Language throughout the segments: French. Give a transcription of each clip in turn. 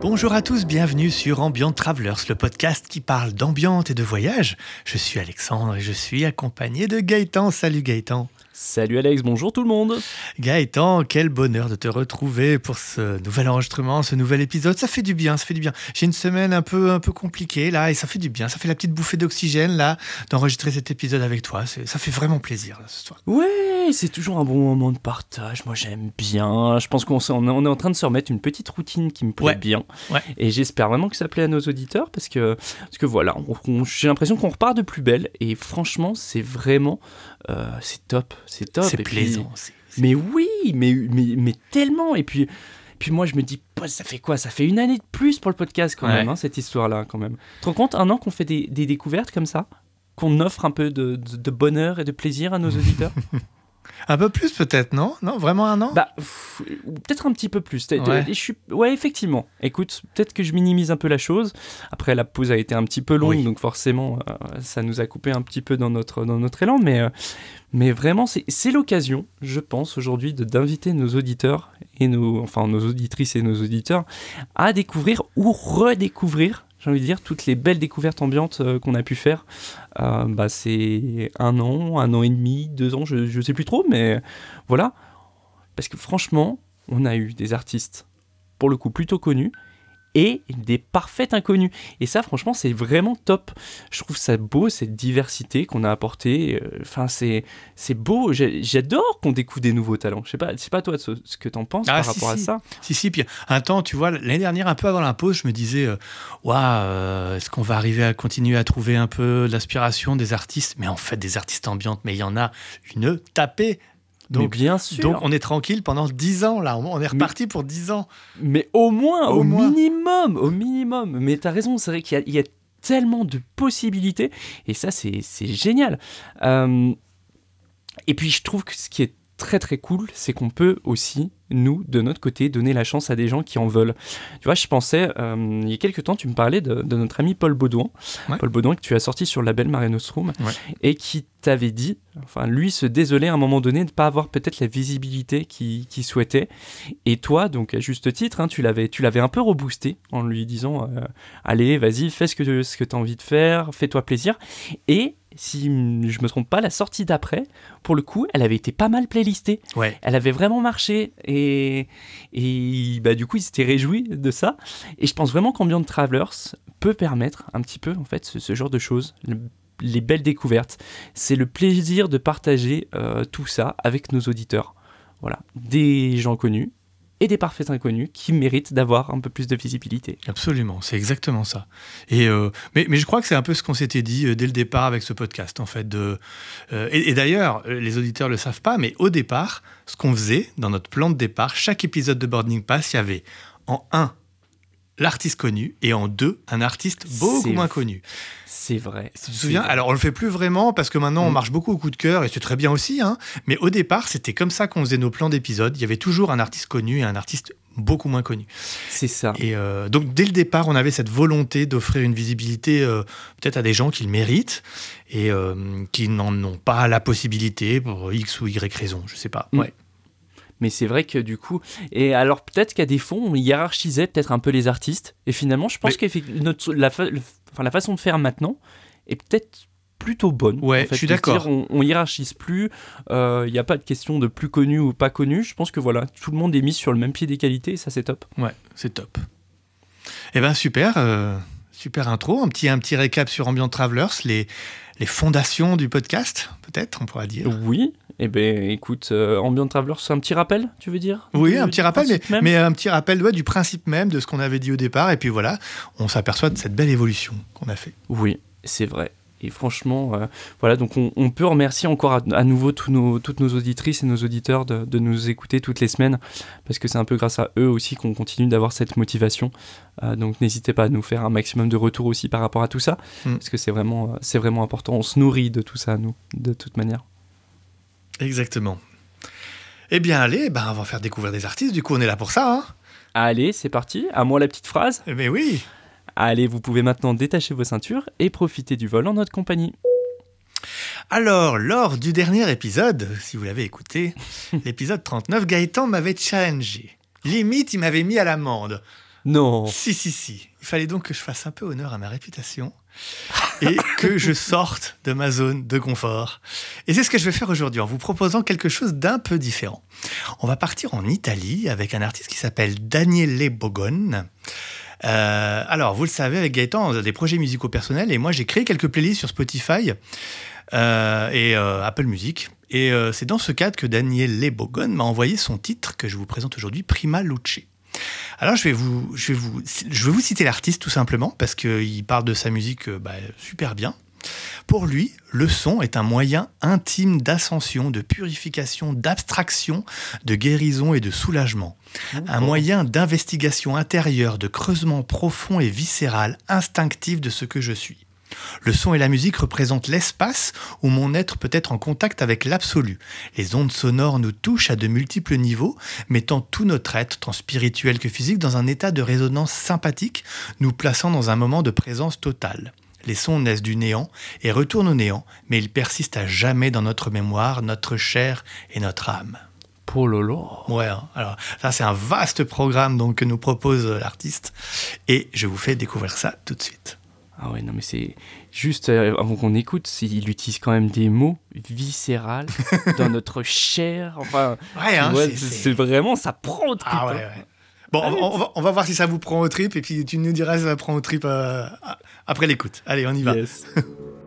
Bonjour à tous, bienvenue sur Ambient Travelers, le podcast qui parle d'ambiance et de voyage. Je suis Alexandre et je suis accompagné de Gaëtan. Salut Gaëtan. Salut Alex, bonjour tout le monde. Gaëtan, quel bonheur de te retrouver pour ce nouvel enregistrement, ce nouvel épisode. Ça fait du bien, ça fait du bien. J'ai une semaine un peu, un peu compliquée là et ça fait du bien. Ça fait la petite bouffée d'oxygène là d'enregistrer cet épisode avec toi. Ça fait vraiment plaisir là, ce soir. Ouais, c'est toujours un bon moment de partage. Moi j'aime bien. Je pense qu'on est on est en train de se remettre une petite routine qui me plaît Ouais. bien. Ouais. Et j'espère vraiment que ça plaît à nos auditeurs parce que, parce que voilà, j'ai l'impression qu'on repart de plus belle. Et franchement, c'est vraiment. euh, c'est top. C'est top. C'est puis- plaisant. Mais oui, mais, mais, mais tellement. Et puis, puis moi, je me dis, ça fait quoi? Ça fait une année de plus pour le podcast quand Ouais. même, hein, cette histoire-là, quand même. Tu te rends compte, un an qu'on fait des, des découvertes comme ça? Qu'on offre un peu de, de- de bonheur et de plaisir à nos auditeurs? Un peu plus peut-être, non? Non, vraiment un an? Bah, peut-être un petit peu plus. Ouais. je suis... ouais, effectivement. Écoute, peut-être que je minimise un peu la chose. Après, la pause a été un petit peu longue, Oui. donc forcément, euh, ça nous a coupé un petit peu dans notre, dans notre élan. Mais, euh, mais vraiment, c'est l'occasion, je pense, aujourd'hui, d'inviter nos auditeurs, et nos, enfin nos auditrices et nos auditeurs, à découvrir ou redécouvrir, j'ai envie de dire, toutes les belles découvertes ambiantes euh, qu'on a pu faire. Euh, bah, c'est un an, un an et demi, deux ans, je ne sais plus trop, mais voilà. Parce que franchement, on a eu des artistes, pour le coup, plutôt connus, et des parfaits inconnus. Et ça, franchement, c'est vraiment top. Je trouve ça beau, cette diversité qu'on a apportée. Euh, Enfin, c'est c'est beau. J'adore qu'on découvre des nouveaux talents. Je sais pas, pas toi ce, ce que t'en penses Ah, par si, rapport à si. ça. Si, si, puis un temps, tu vois, l'année dernière, un peu avant la pause, je me disais, euh, Waouh, euh, est-ce qu'on va arriver à continuer à trouver un peu l'aspiration des artistes? Mais en fait, des artistes ambiantes, mais il y en a une tapée. Mais Donc, bien sûr. donc on est tranquille pendant 10 ans, là. On est reparti pour 10 ans. Mais au moins, Au au, moins. minimum, au minimum. Mais t'as raison, c'est vrai qu'il y a- il y, a tellement de possibilités. Et ça, c'est c'est génial. Euh, et puis, je trouve que ce qui est très très cool, c'est qu'on peut aussi, nous, de notre côté, donner la chance à des gens qui en veulent. Tu vois, je pensais, euh, il y a quelques temps, tu me parlais de, de notre ami Paul Baudouin. Ouais. Paul Baudouin que tu as sorti sur le label Mare Nostrum. Ouais. Et qui t'avait dit, enfin, lui se désolait à un moment donné de ne pas avoir peut-être la visibilité qu'il souhaitait. Et toi, donc à juste titre, hein, tu l'avais, tu l'avais un peu reboosté en lui disant, euh, allez, vas-y, fais ce que, ce que tu as envie de faire, fais-toi plaisir. Et si je me trompe pas, la sortie d'après, pour le coup, elle avait été pas mal playlistée. Ouais. Elle avait vraiment marché et, et bah, du coup, il s'était réjoui de ça. Et je pense vraiment qu'Ambient Travelers peut permettre un petit peu en fait ce, ce genre de choses, le- les belles découvertes. C'est le plaisir de partager euh, tout ça avec nos auditeurs. Voilà, des gens connus et des parfaits inconnus qui méritent d'avoir un peu plus de visibilité. Absolument, c'est exactement ça. Et euh, mais, mais je crois que c'est un peu ce qu'on s'était dit euh, dès le départ avec ce podcast, en fait. De, euh, et et d'ailleurs, les auditeurs ne le savent pas, mais au départ, ce qu'on faisait dans notre plan de départ, chaque épisode de Boarding Pass, il y avait en un l'artiste connu et en deux un artiste beaucoup moins connu. C'est vrai. Tu te souviens? vrai. Alors on le fait plus vraiment parce que maintenant on Mm. marche beaucoup au coup de cœur et c'est très bien aussi. Hein, mais au départ, c'était comme ça qu'on faisait nos plans d'épisodes. Il y avait toujours un artiste connu et un artiste beaucoup moins connu. C'est ça. Et euh, donc, dès le départ, on avait cette volonté d'offrir une visibilité euh, peut-être à des gens qui le méritent et euh, qui n'en ont pas la possibilité pour X ou Y raison, je sais pas. Mm. Mais c'est vrai que du coup, et alors peut-être qu'à des fonds, on hiérarchisait peut-être un peu les artistes. Et finalement, je pense Mais- que la, fa- le- enfin, la façon de faire maintenant est peut-être plutôt bonne. Ouais, en fait, je suis d'accord. On, on hiérarchise plus. euh, Il n'y a pas de question de plus connu ou pas connu. Je pense que voilà, tout le monde est mis sur le même pied d'égalité et ça c'est top. Ouais, c'est top. Eh ben super, euh, super intro. Un petit, un petit récap sur Ambient Travelers, les, les fondations du podcast, peut-être, on pourra dire. Oui. Eh ben, écoute, euh, Ambient Traveler, c'est un petit rappel, tu veux dire? Oui, Du- un petit rappel, mais, un petit rappel ouais, du principe même de ce qu'on avait dit au départ. Et puis voilà, on s'aperçoit de cette belle évolution qu'on a fait. Oui, c'est vrai. Et franchement, euh, voilà, donc on, on peut remercier encore à, à nouveau tous nos, toutes nos auditrices et nos auditeurs de, de nous écouter toutes les semaines, parce que c'est un peu grâce à eux aussi qu'on continue d'avoir cette motivation. Euh, donc n'hésitez pas à nous faire un maximum de retours aussi par rapport à tout ça, Mm. parce que c'est vraiment, euh, c'est vraiment important. On se nourrit de tout ça, nous, de toute manière. Exactement. Eh bien, allez, ben, on va faire découvrir des artistes. Du coup, on est là pour ça. Hein Allez, c'est parti. À moi la petite phrase. Mais oui. Allez, vous pouvez maintenant détacher vos ceintures et profiter du vol en notre compagnie. Alors, lors du dernier épisode, si vous l'avez écouté, l'épisode 39, Gaëtan m'avait challengé. Limite, il m'avait mis à l'amende. Non. Si, si, si. Il fallait donc que je fasse un peu honneur à ma réputation et que je sorte de ma zone de confort. Et c'est ce que je vais faire aujourd'hui en vous proposant quelque chose d'un peu différent. On va partir en Italie avec un artiste qui s'appelle Daniele Bogone. Euh, alors, vous le savez, avec Gaëtan, on a des projets musicaux personnels et moi j'ai créé quelques playlists sur Spotify euh, et euh, Apple Music. Et euh, c'est dans ce cadre que Daniele Bogone m'a envoyé son titre que je vous présente aujourd'hui, Prima Luce. Alors je vais vous, je vais vous, je vais vous citer l'artiste tout simplement parce qu'il parle de sa musique euh, bah, super bien. Pour lui, le son est un moyen intime d'ascension, de purification, d'abstraction, de guérison et de soulagement. Un moyen d'investigation intérieure, de creusement profond et viscéral, instinctif de ce que je suis. Le son et la musique représentent l'espace où mon être peut être en contact avec l'absolu. Les ondes sonores nous touchent à de multiples niveaux, mettant tout notre être, tant spirituel que physique, dans un état de résonance sympathique, nous plaçant dans un moment de présence totale. Les sons naissent du néant et retournent au néant, mais ils persistent à jamais dans notre mémoire, notre chair et notre âme. Pololo. Ouais, hein. alors ça c'est un vaste programme donc que nous propose euh, l'artiste et je vous fais découvrir ça tout de suite. Ah ouais, non, mais c'est juste euh, avant qu'on écoute, il utilise quand même des mots viscérales dans notre chair. Enfin, Ouais, hein, c'est- vraiment, ça prend au trip. Ah ouais, hein. ouais. Bon, on, on va, on va voir si ça vous prend au trip et puis tu nous diras si ça prend au trip euh, après l'écoute. Allez, on y va. Yes.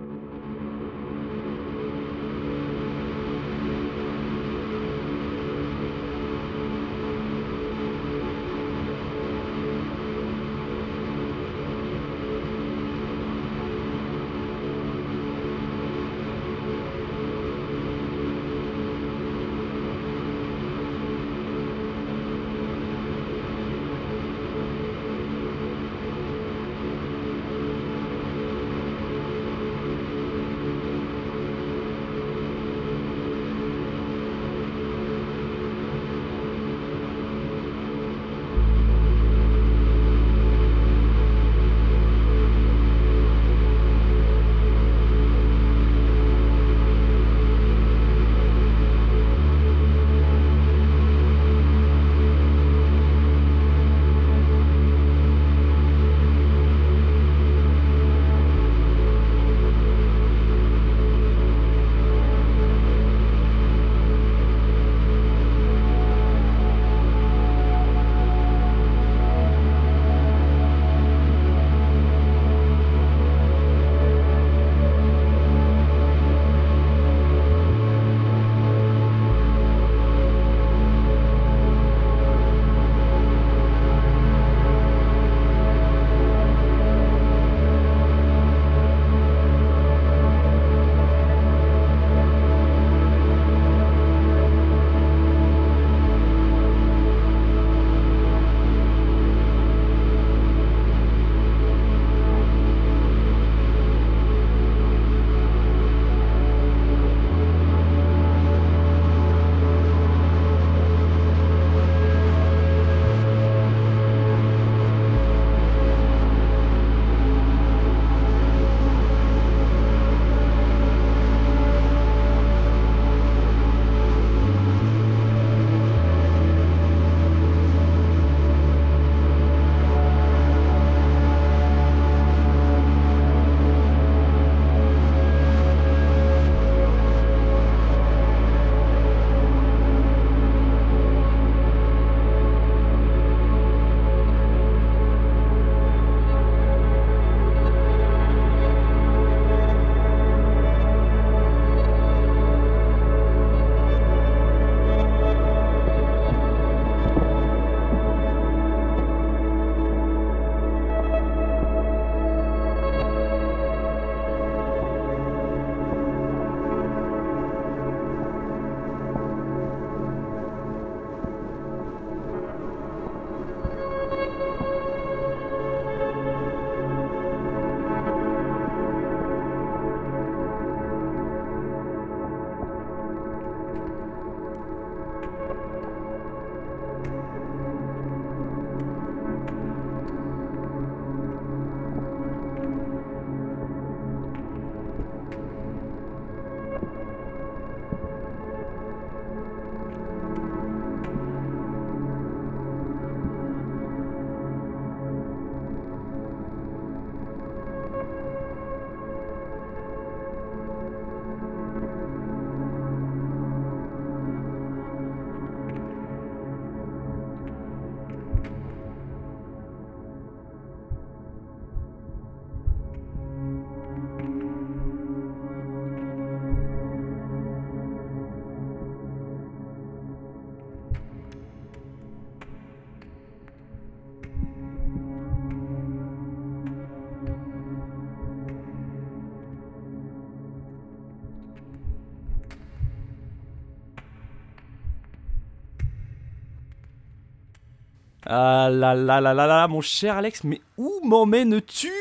Ah là là là là là, mon cher Alex, mais où m'emmènes-tu?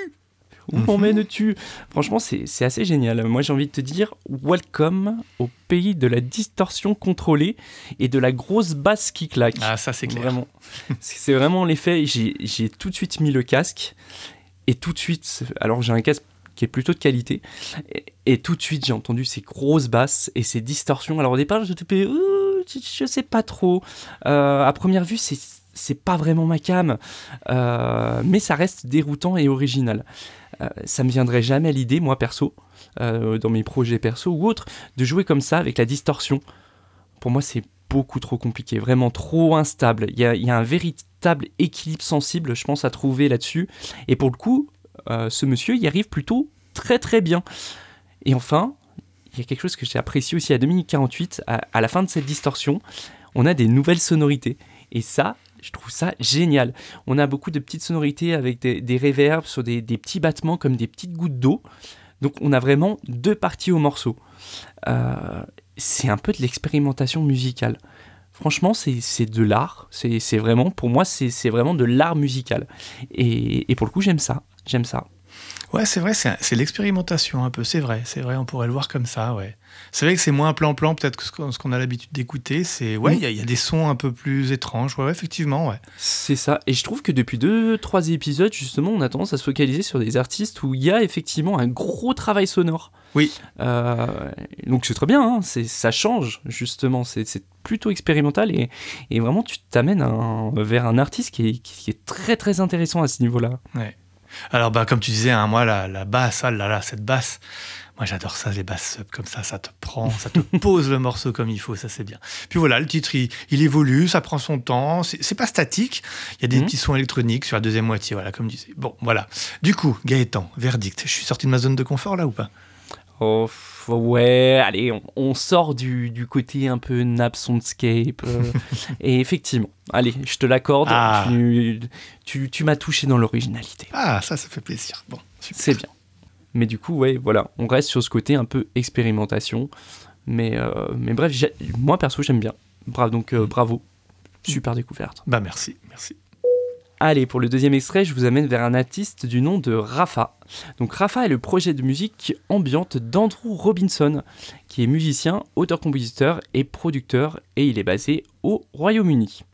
Où Mhm. m'emmènes-tu? Franchement, c'est assez génial. Moi, j'ai envie de te dire, welcome au pays de la distorsion contrôlée et de la grosse basse qui claque. Ah, ça, c'est clair. Vraiment. C'est vraiment l'effet. J'ai j'ai tout de suite mis le casque et tout de suite, alors j'ai un casque qui est plutôt de qualité, et, et tout de suite j'ai entendu ces grosses basses et ces distorsions. Alors au départ, Ouh, je, je sais pas trop. Euh, à première vue, c'est c'est pas vraiment ma cam, euh, mais ça reste déroutant et original. Euh, ça me viendrait jamais à l'idée, moi perso, euh, dans mes projets perso ou autres, de jouer comme ça avec la distorsion. Pour moi, c'est beaucoup trop compliqué, vraiment trop instable. Il y a, un véritable équilibre sensible, je pense, à trouver là-dessus. Et pour le coup, euh, ce monsieur y arrive plutôt très très bien. Et enfin, il y a quelque chose que j'ai apprécié aussi à 2 minutes 48, à, à la fin de cette distorsion, on a des nouvelles sonorités. Et ça, je trouve ça génial. On a beaucoup de petites sonorités avec des, des sur des, petits battements comme des petites gouttes d'eau. Donc on a vraiment deux parties au morceau. Euh, c'est un peu de l'expérimentation musicale. Franchement, c'est de l'art. C'est vraiment, pour moi, c'est c'est vraiment de l'art musical. Et, et pour le coup, j'aime ça. J'aime ça. Ouais, c'est vrai, c'est l'expérimentation un peu, c'est vrai, c'est vrai, on pourrait le voir comme ça, ouais. C'est vrai que c'est moins plan-plan peut-être que ce qu'on a l'habitude d'écouter, c'est... Ouais, il y, a- il y a des sons un peu plus étranges, ouais, ouais, effectivement, ouais. C'est ça. Et je trouve que depuis deux, trois épisodes, justement, on a tendance à se focaliser sur des artistes où il y a effectivement un gros travail sonore. Oui. Euh, donc c'est très bien, hein. ça change, justement. C'est, plutôt expérimental et, et vraiment, tu t'amènes vers un artiste qui est, qui est très, très intéressant à ce niveau-là. Alors, bah, comme tu disais, hein, moi, la, la basse, ah là là, cette basse, moi j'adore ça, les basses sub comme ça, ça te prend, ça te pose le morceau comme il faut, ça c'est bien. Puis voilà, le titre, il, il évolue, ça prend son temps, c'est pas statique, il y a des Mhm. petits sons électroniques sur la deuxième moitié, voilà, comme tu disais. Bon, voilà. Du coup, Gaëtan, verdict, je suis sorti de ma zone de confort là ou pas? Oh, ouais, allez, on, on sort du, du côté un peu nap soundscape. euh, et effectivement, allez, je te l'accorde, Ah. tu, tu, tu m'as touché dans l'originalité. Ah, ça, ça fait plaisir. Bon, super. C'est bien. Mais du coup, ouais, voilà, on reste sur ce côté un peu expérimentation. Mais, euh, mais bref, moi perso, j'aime bien. Bravo, donc euh, bravo. Super découverte. Bah merci, merci. Allez, pour le deuxième extrait, je vous amène vers un artiste du nom de Rafa. Donc Rafa est le projet de musique ambiante d'Andrew Robinson, qui est musicien, auteur-compositeur et producteur, et il est basé au Royaume-Uni.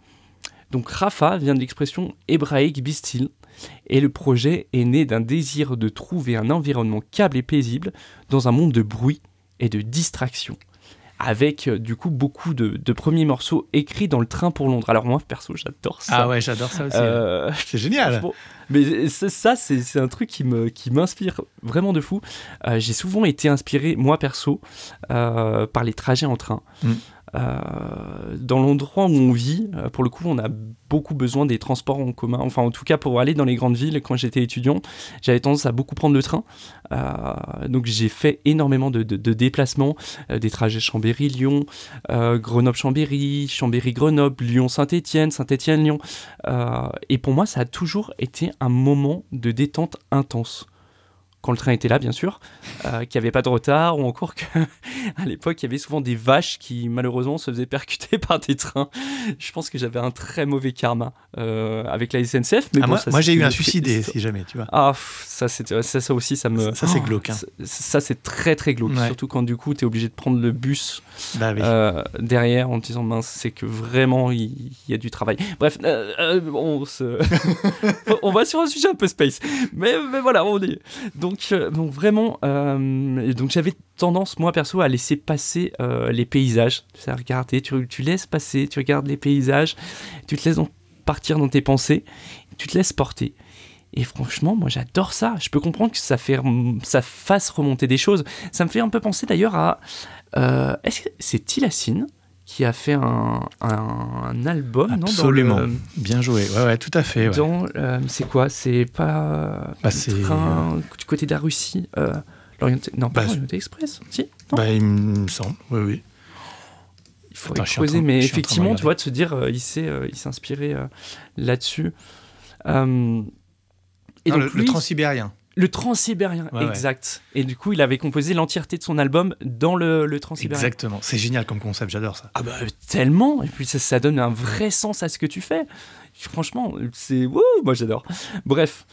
Donc Rafa vient de l'expression hébraïque bistil, et le projet est né d'un désir de trouver un environnement câble et paisible dans un monde de bruit et de distraction. Avec euh, du coup beaucoup de, de premiers morceaux écrits dans le train pour Londres. Alors moi perso j'adore ça. Ah ouais, j'adore ça aussi. Euh, C'est génial. Mais ça, c'est c'est un truc qui me qui m'inspire vraiment de fou. Euh, J'ai souvent été inspiré, moi perso, euh, par les trajets en train. Mm. Euh, dans l'endroit où on vit, euh, pour le coup, on a beaucoup besoin des transports en commun. Enfin, en tout cas, pour aller dans les grandes villes, quand j'étais étudiant, j'avais tendance à beaucoup prendre le train. Euh, donc, j'ai fait énormément de, de- déplacements, des trajets Chambéry-Lyon, Grenoble-Chambéry, Chambéry-Grenoble, Lyon-Saint-Étienne, Saint-Étienne-Lyon. Et pour moi, ça a toujours été un moment de détente intense. Quand le train était là, bien sûr, euh, qu'il n'y avait pas de retard, ou encore qu'à l'époque, il y avait souvent des vaches qui, malheureusement, se faisaient percuter par des trains. Je pense que j'avais un très mauvais karma euh, avec la SNCF. Mais Ah, bon, moi, j'ai eu un suicidé, si jamais, tu vois. Ah, ça, ça, ça aussi, ça me. Ça, c'est glauque, hein. ça- Ça, c'est très, très glauque. Ouais. Surtout quand, du coup, tu es obligé de prendre le bus Bah oui. euh, derrière en te disant mince c'est que vraiment il il y, a du travail bref on, se... on va sur un sujet un peu space mais, mais voilà on est donc, euh, donc vraiment euh, donc j'avais tendance moi perso à laisser passer euh, les paysages à tu, laisses passer tu regardes les paysages tu te laisses partir dans tes pensées tu te laisses porter et franchement, moi j'adore ça. Je peux comprendre que ça, fait, ça fasse remonter des choses. Ça me fait un peu penser d'ailleurs à. Est-ce que c'est Tilacine qui a fait un, un album non, dans Absolument. le- Bien joué. Ouais, ouais, tout à fait. ouais. dans, euh, c'est quoi? C'est pas. Bah, le c'est- train du côté de la Russie euh, l'Orienté- Non, pas Bah, l'Orienté Express. Si Non? Bah, il me semble, oui, oui. Il faudrait Attends, creuser, train- mais effectivement, tu vois, de se dire, euh, il s'est euh, il s'est inspiré là-dessus. Et Non, donc, le, le lui, transsibérien. Le transsibérien, Ouais, ouais. exact. Et du coup, il avait composé l'entièreté de son album dans le, le transsibérien. Exactement. C'est génial comme concept, j'adore ça. Ah bah tellement Et puis ça, ça donne un vrai sens à ce que tu fais. Franchement, c'est... Wouh, moi j'adore. Bref,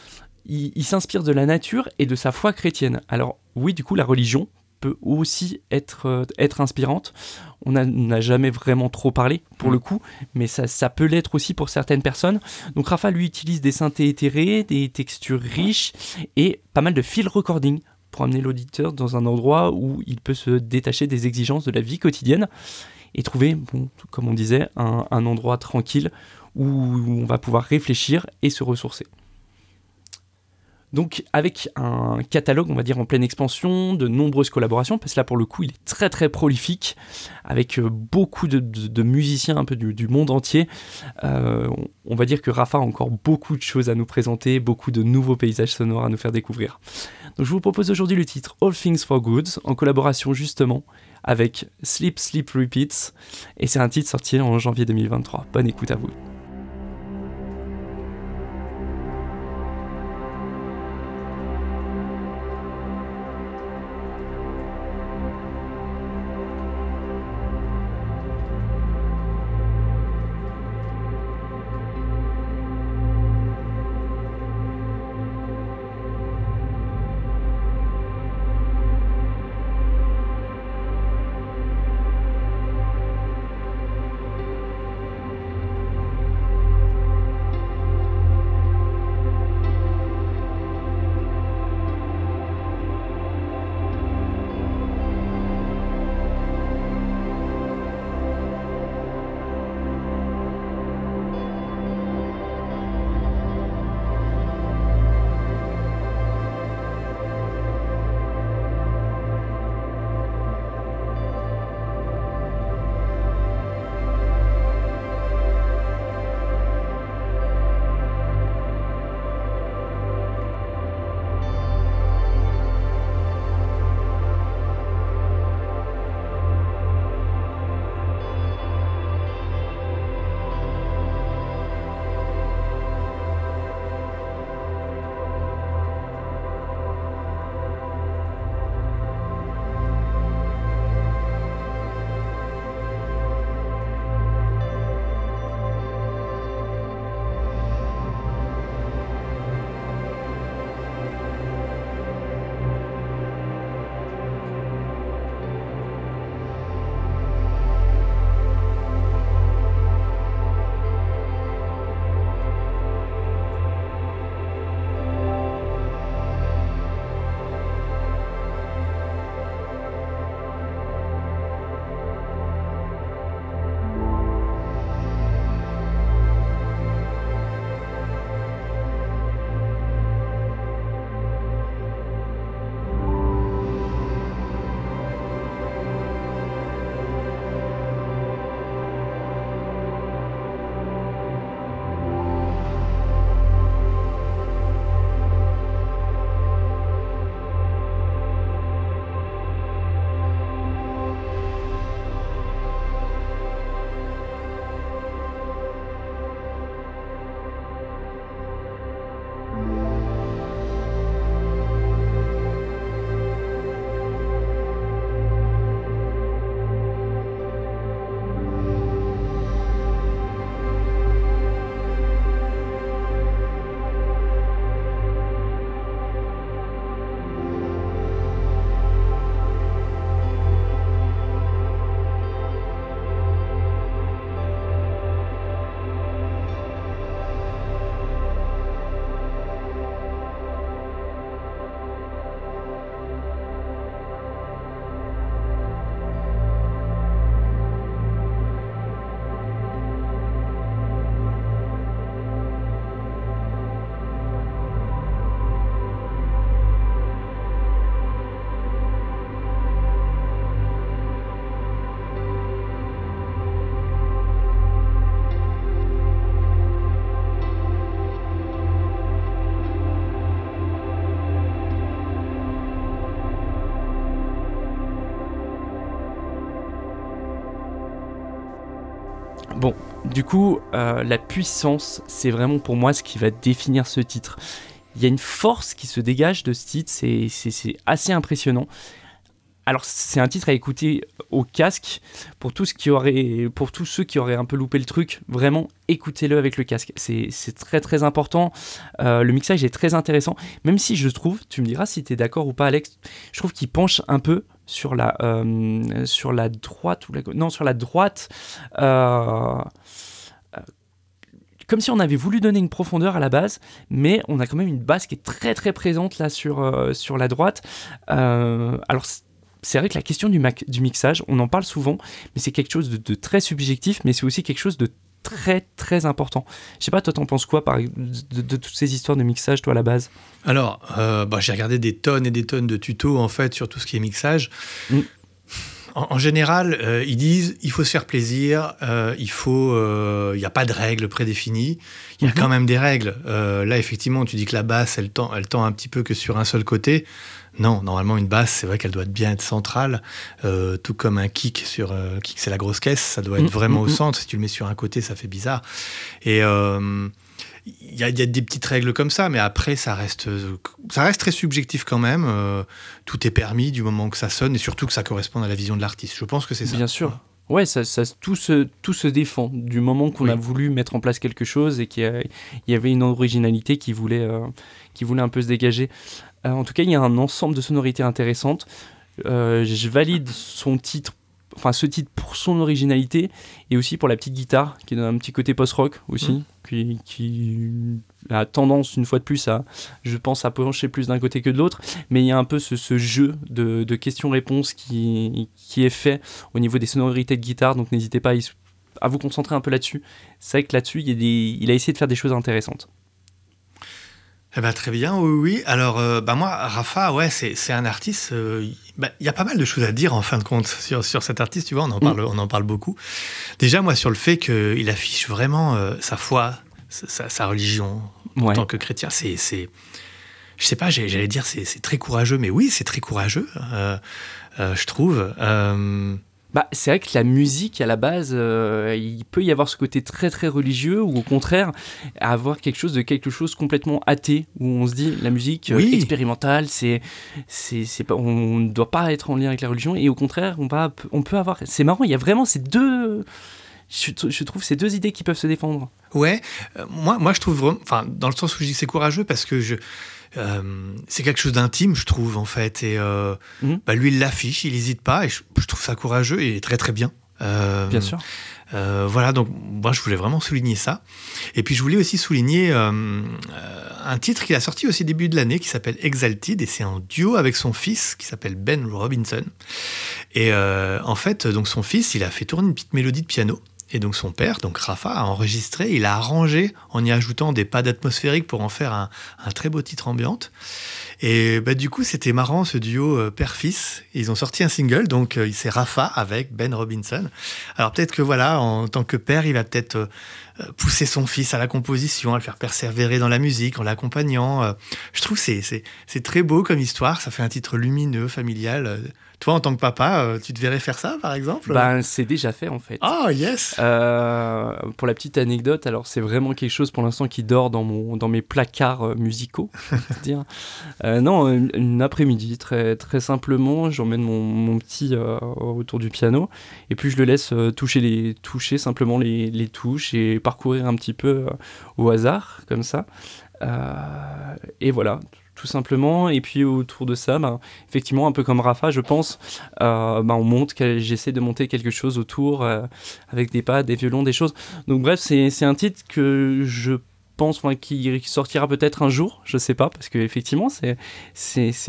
il, il s'inspire de la nature et de sa foi chrétienne. Alors oui, du coup, la religion peut aussi être, euh, être inspirante. On n'a- on n'a jamais vraiment trop parlé pour le coup, mais ça, ça peut l'être aussi pour certaines personnes. Donc Rafa, lui, utilise des synthés éthérés, des textures riches et pas mal de field recording pour amener l'auditeur dans un endroit où il peut se détacher des exigences de la vie quotidienne et trouver, bon, comme on disait, un, un endroit tranquille où on va pouvoir réfléchir et se ressourcer. Donc avec un catalogue, on va dire, en pleine expansion, de nombreuses collaborations, parce que là pour le coup il est très très prolifique, avec euh, beaucoup de, musiciens un peu du, monde entier. Euh, on va dire que Rafa a encore beaucoup de choses à nous présenter, beaucoup de nouveaux paysages sonores à nous faire découvrir. Donc je vous propose aujourd'hui le titre All Things for Good, en collaboration justement avec Sleep Sleep Repeats, et c'est un titre sorti en janvier 2023. Bonne écoute à vous. Du coup, euh, la puissance, c'est vraiment pour moi ce qui va définir ce titre. il y a une force qui se dégage de ce titre, c'est assez impressionnant. Alors c'est un titre à écouter au casque pour tous, ceux qui auraient un peu loupé le truc. Vraiment, écoutez-le avec le casque. C'est très très important. Euh, le mixage est très intéressant. Même si je trouve, tu me diras si tu es d'accord ou pas Alex, je trouve qu'il penche un peu sur la, euh, sur la droite ou non sur la droite. Euh, comme si on avait voulu donner une profondeur à la base, mais on a quand même une base qui est très très présente là sur, sur la droite. alors c'est vrai que la question du, du, mixage, on en parle souvent, mais c'est quelque chose de, très subjectif, mais c'est aussi quelque chose de très très important. Je sais pas, toi t'en penses quoi par, de, toutes ces histoires de mixage, toi à la base? Alors, euh, bah, j'ai regardé des tonnes et des tonnes de tutos en fait sur tout ce qui est mixage. Mm. En, général, euh, ils disent il faut se faire plaisir, euh, il faut, il n'y a pas de règles prédéfinies. Il y a mm-hmm. quand même des règles. là, effectivement, tu dis que la basse, elle tend, elle tend un petit peu que sur un seul côté. Non, normalement une basse, c'est vrai qu'elle doit bien être centrale, euh, tout comme un kick sur euh, kick, c'est la grosse caisse, ça doit être mm, vraiment mm, au mm. centre. Si tu le mets sur un côté, ça fait bizarre. Et euh, il y, a des petites règles comme ça, mais après ça reste ça reste très subjectif quand même. tout est permis du moment que ça sonne et surtout que ça corresponde à la vision de l'artiste. Je pense que c'est ça. Bien sûr. Ouais, ça, ça, tout, se, tout se défend du moment qu'on a voulu mettre en place quelque chose et qu'il y, avait une originalité qui voulait, qui voulait un peu se dégager. Euh, en tout cas, il y a un ensemble de sonorités intéressantes. Euh, je valide son titre enfin ce titre pour son originalité et aussi pour la petite guitare qui donne un petit côté post-rock aussi mm. qui, a tendance une fois de plus à je pense à pencher plus d'un côté que de l'autre mais il y a un peu ce, jeu de, questions-réponses qui, qui est fait au niveau des sonorités de guitare donc n'hésitez pas à, vous concentrer un peu là-dessus c'est vrai que là-dessus il, il a essayé de faire des choses intéressantes eh ben, très bien, oui, oui. Alors, euh, bah moi, Rafa, ouais, c'est un artiste. Euh, bah, il y a pas mal de choses à dire en fin de compte sur, sur cet artiste. Tu vois, on en parle, mm. on en parle beaucoup. Déjà, moi, sur le fait qu'il affiche vraiment euh, sa foi, sa, sa religion en tant que chrétien, c'est, je sais pas, j'allais dire, c'est très courageux, mais oui, c'est très courageux, je trouve. Bah, c'est vrai que la musique, à la base, euh, il peut y avoir ce côté très très religieux ou au contraire avoir quelque chose de quelque chose complètement athée où on se dit la musique euh, expérimentale, c'est c'est pas on ne doit pas être en lien avec la religion et au contraire on va on peut avoir c'est marrant il y a vraiment ces deux je, je, trouve ces deux idées qui peuvent se défendre. Ouais, euh, moi, moi je trouve vraiment, enfin, dans le sens où je dis c'est courageux parce que je, euh, c'est quelque chose d'intime, je trouve, en fait. Et euh, mhm. bah, lui, il l'affiche, il n'hésite pas, et je, trouve ça courageux et très très bien. Euh, bien sûr. voilà, donc moi je voulais vraiment souligner ça. Et puis je voulais aussi souligner un titre qu'il a sorti aussi début de l'année qui s'appelle Exalted et c'est en duo avec son fils qui s'appelle Ben Robinson. Et en fait, donc son fils, il a fait tourner une petite mélodie de piano et donc son père, donc Rafa, a enregistré, il a arrangé en y ajoutant des pads atmosphériques pour en faire un, très beau titre ambiante. Et bah, du coup, c'était marrant ce duo euh, père-fils. Ils ont sorti un single, donc euh, c'est Rafa avec Ben Robinson. Alors peut-être que voilà, en tant que père, il va peut-être euh, pousser son fils à la composition, à le faire persévérer dans la musique en l'accompagnant. je trouve que c'est très beau comme histoire. Ça fait un titre lumineux, familial toi, en tant que papa, euh, tu te verrais faire ça, par exemple? Ben, c'est déjà fait, en fait. Ah, yes euh, Pour la petite anecdote, alors c'est vraiment quelque chose pour l'instant qui dort dans, mon, dans mes placards euh, musicaux, dire. Non, une, après-midi, très, très simplement, j'emmène mon, petit autour du piano, et puis je le laisse toucher, les, toucher simplement les, touches et parcourir un petit peu au hasard, comme ça. et voilà, tout simplement. Et puis autour de ça, bah, effectivement, un peu comme Rafa, je pense, euh, bah, on monte, j'essaie de monter quelque chose autour euh, avec des pas, des violons, des choses. Donc bref, c'est un titre que je pense qui sortira peut-être un jour, je sais pas, parce qu'effectivement, c'est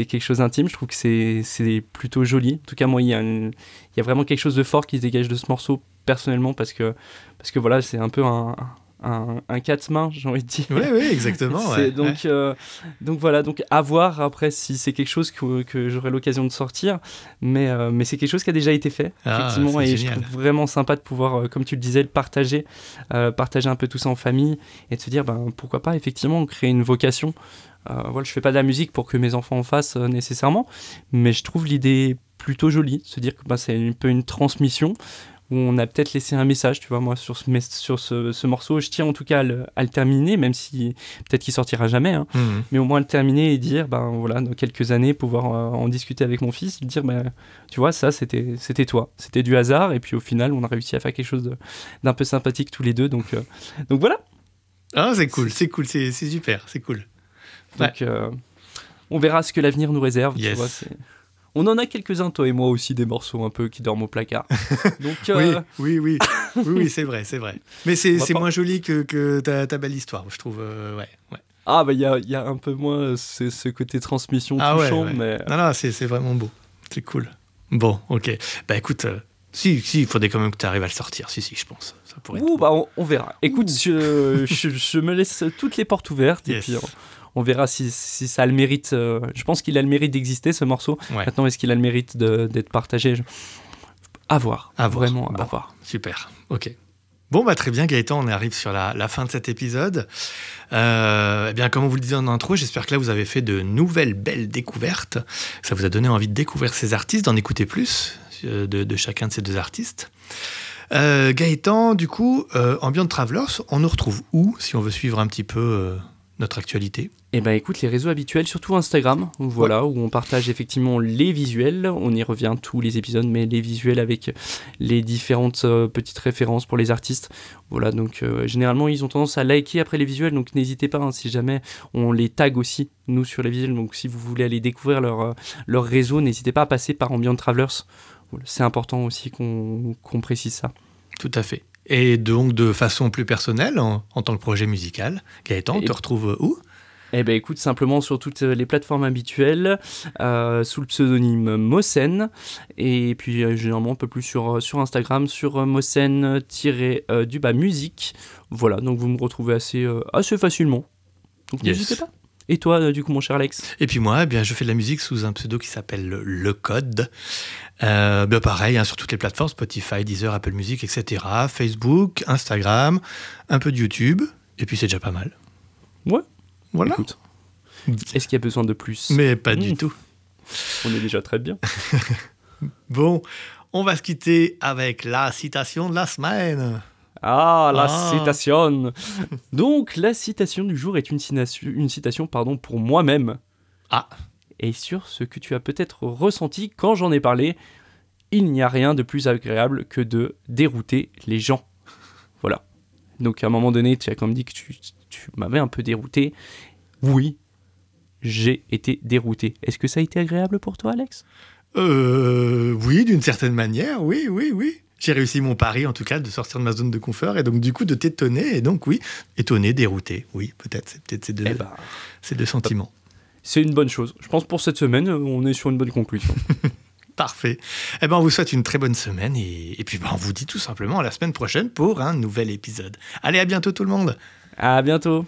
quelque chose d'intime. Je trouve que c'est plutôt joli. En tout cas, moi, il y, a y a vraiment quelque chose de fort qui se dégage de ce morceau personnellement, parce que, parce que voilà, c'est un peu un un, un quatre mains, j'ai envie de dire. Oui, oui, exactement. donc, euh, donc voilà, donc à voir après si c'est quelque chose que, que j'aurai l'occasion de sortir, mais, euh, mais c'est quelque chose qui a déjà été fait, ah, effectivement, et je trouve vraiment sympa de pouvoir, euh, comme tu le disais, le partager, partager un peu tout ça en famille, et de se dire, ben, pourquoi pas, effectivement, créer une vocation. voilà, je fais pas de la musique pour que mes enfants en fassent nécessairement, mais je trouve l'idée plutôt jolie, se dire que bah, c'est un peu une transmission où on a peut-être laissé un message, tu vois, moi, sur ce, mes- sur ce, ce morceau. Je tiens en tout cas à le, à le terminer, même si peut-être qu'il sortira jamais, hein, Mhm. mais au moins le terminer et dire, ben voilà, dans quelques années, pouvoir euh, en discuter avec mon fils, dire, ben, tu vois, ça, c'était c'était toi. C'était du hasard, et puis au final, on a réussi à faire quelque chose d'un peu sympathique tous les deux, donc, euh, donc voilà. Ah, c'est cool, c'est cool, c'est super, c'est cool. Ouais. Donc, euh, on verra ce que l'avenir nous réserve. tu vois, on en a quelques-uns, toi et moi aussi, des morceaux un peu qui dorment au placard. Donc, euh, Oui, oui, oui, oui, oui, c'est vrai, c'est vrai. Mais c'est pas- moins joli que, que ta, ta belle histoire, je trouve. euh, ouais, ouais. ah, bah, il y a, y a un peu moins euh, ce, ce côté transmission Ah touchant, ouais. mais. Non, non, c'est vraiment beau, c'est cool. Bon, ok. Bah écoute, euh, si, si, il faudrait quand même que tu arrives à le sortir. Si, si, je pense. Ça pourrait Ouh, bah, on, on verra. Écoute, je, je, je me laisse toutes les portes ouvertes et puis on, verra si, si ça a le mérite. euh, je pense qu'il a le mérite d'exister, ce morceau. Ouais. Maintenant, est-ce qu'il a le mérite d'être partagé? À voir. À voir. Vraiment, à Bon. voir. Super, ok. Bon, bah très bien, Gaëtan, on arrive sur la, la fin de cet épisode. Euh, eh bien, comme on vous le disait en intro, j'espère que là, vous avez fait de nouvelles belles découvertes. Ça vous a donné envie de découvrir ces artistes, d'en écouter plus euh, de, de chacun de ces deux artistes. Euh, Gaëtan, du coup, euh, Ambient Travelers, on nous retrouve où si on veut suivre un petit peu notre actualité? Eh ben écoute, les réseaux habituels, surtout Instagram, voilà, où on partage effectivement les visuels, on y revient tous les épisodes, mais les visuels avec les différentes euh, petites références pour les artistes. Voilà, donc euh, généralement ils ont tendance à liker après les visuels, donc n'hésitez pas, hein, si jamais on les tag aussi, nous sur les visuels, donc si vous voulez aller découvrir leur, euh, leur réseau, n'hésitez pas à passer par Ambient Travelers. Voilà, C'est important aussi qu'on qu'on précise ça. Tout à fait. Et donc, de façon plus personnelle, en, en tant que projet musical, Gaëtan, on te retrouve où? Eh ben écoute, simplement sur toutes les plateformes habituelles, euh, sous le pseudonyme Mosen, et puis euh, généralement un peu plus sur, sur Instagram, sur euh, Mosen-du-bas musique. Voilà, donc vous me retrouvez assez, euh, assez facilement. Donc Yes. n'hésitez pas. Et toi, euh, du coup, mon cher Alex? Et puis moi, eh bien, je fais de la musique sous un pseudo qui s'appelle Le- Le Code. Euh, ben pareil, hein, sur toutes les plateformes, Spotify, Deezer, Apple Music, etc. Facebook, Instagram, un peu de YouTube. Et puis c'est déjà pas mal. Ouais. Voilà. Écoute, est-ce qu'il y a besoin de plus Mais pas du tout. On est déjà très bien. Bon, on va se quitter avec la citation de la semaine. Ah, la Ah. citation Donc, la citation du jour est une citation, une citation pardon, pour moi-même. Ah. Et sur ce que tu as peut-être ressenti quand j'en ai parlé, il n'y a rien de plus agréable que de dérouter les gens. Voilà. Donc, à un moment donné, tu as quand même dit que tu, tu m'avais un peu dérouté. Oui, j'ai été dérouté. Est-ce que ça a été agréable pour toi, Alex? Euh, oui, d'une certaine manière, oui, oui, oui. J'ai réussi mon pari, en tout cas, de sortir de ma zone de confort et donc, du coup, de t'étonner. Et donc, oui, étonné, dérouté. Oui, peut-être. C'est peut-être ces deux, Eh ben, ces deux sentiments. c'est une bonne chose. Je pense pour cette semaine, on est sur une bonne conclusion. Parfait. Eh ben, on vous souhaite une très bonne semaine et, et puis ben, on vous dit tout simplement à la semaine prochaine pour un nouvel épisode. Allez, à bientôt tout le monde. À bientôt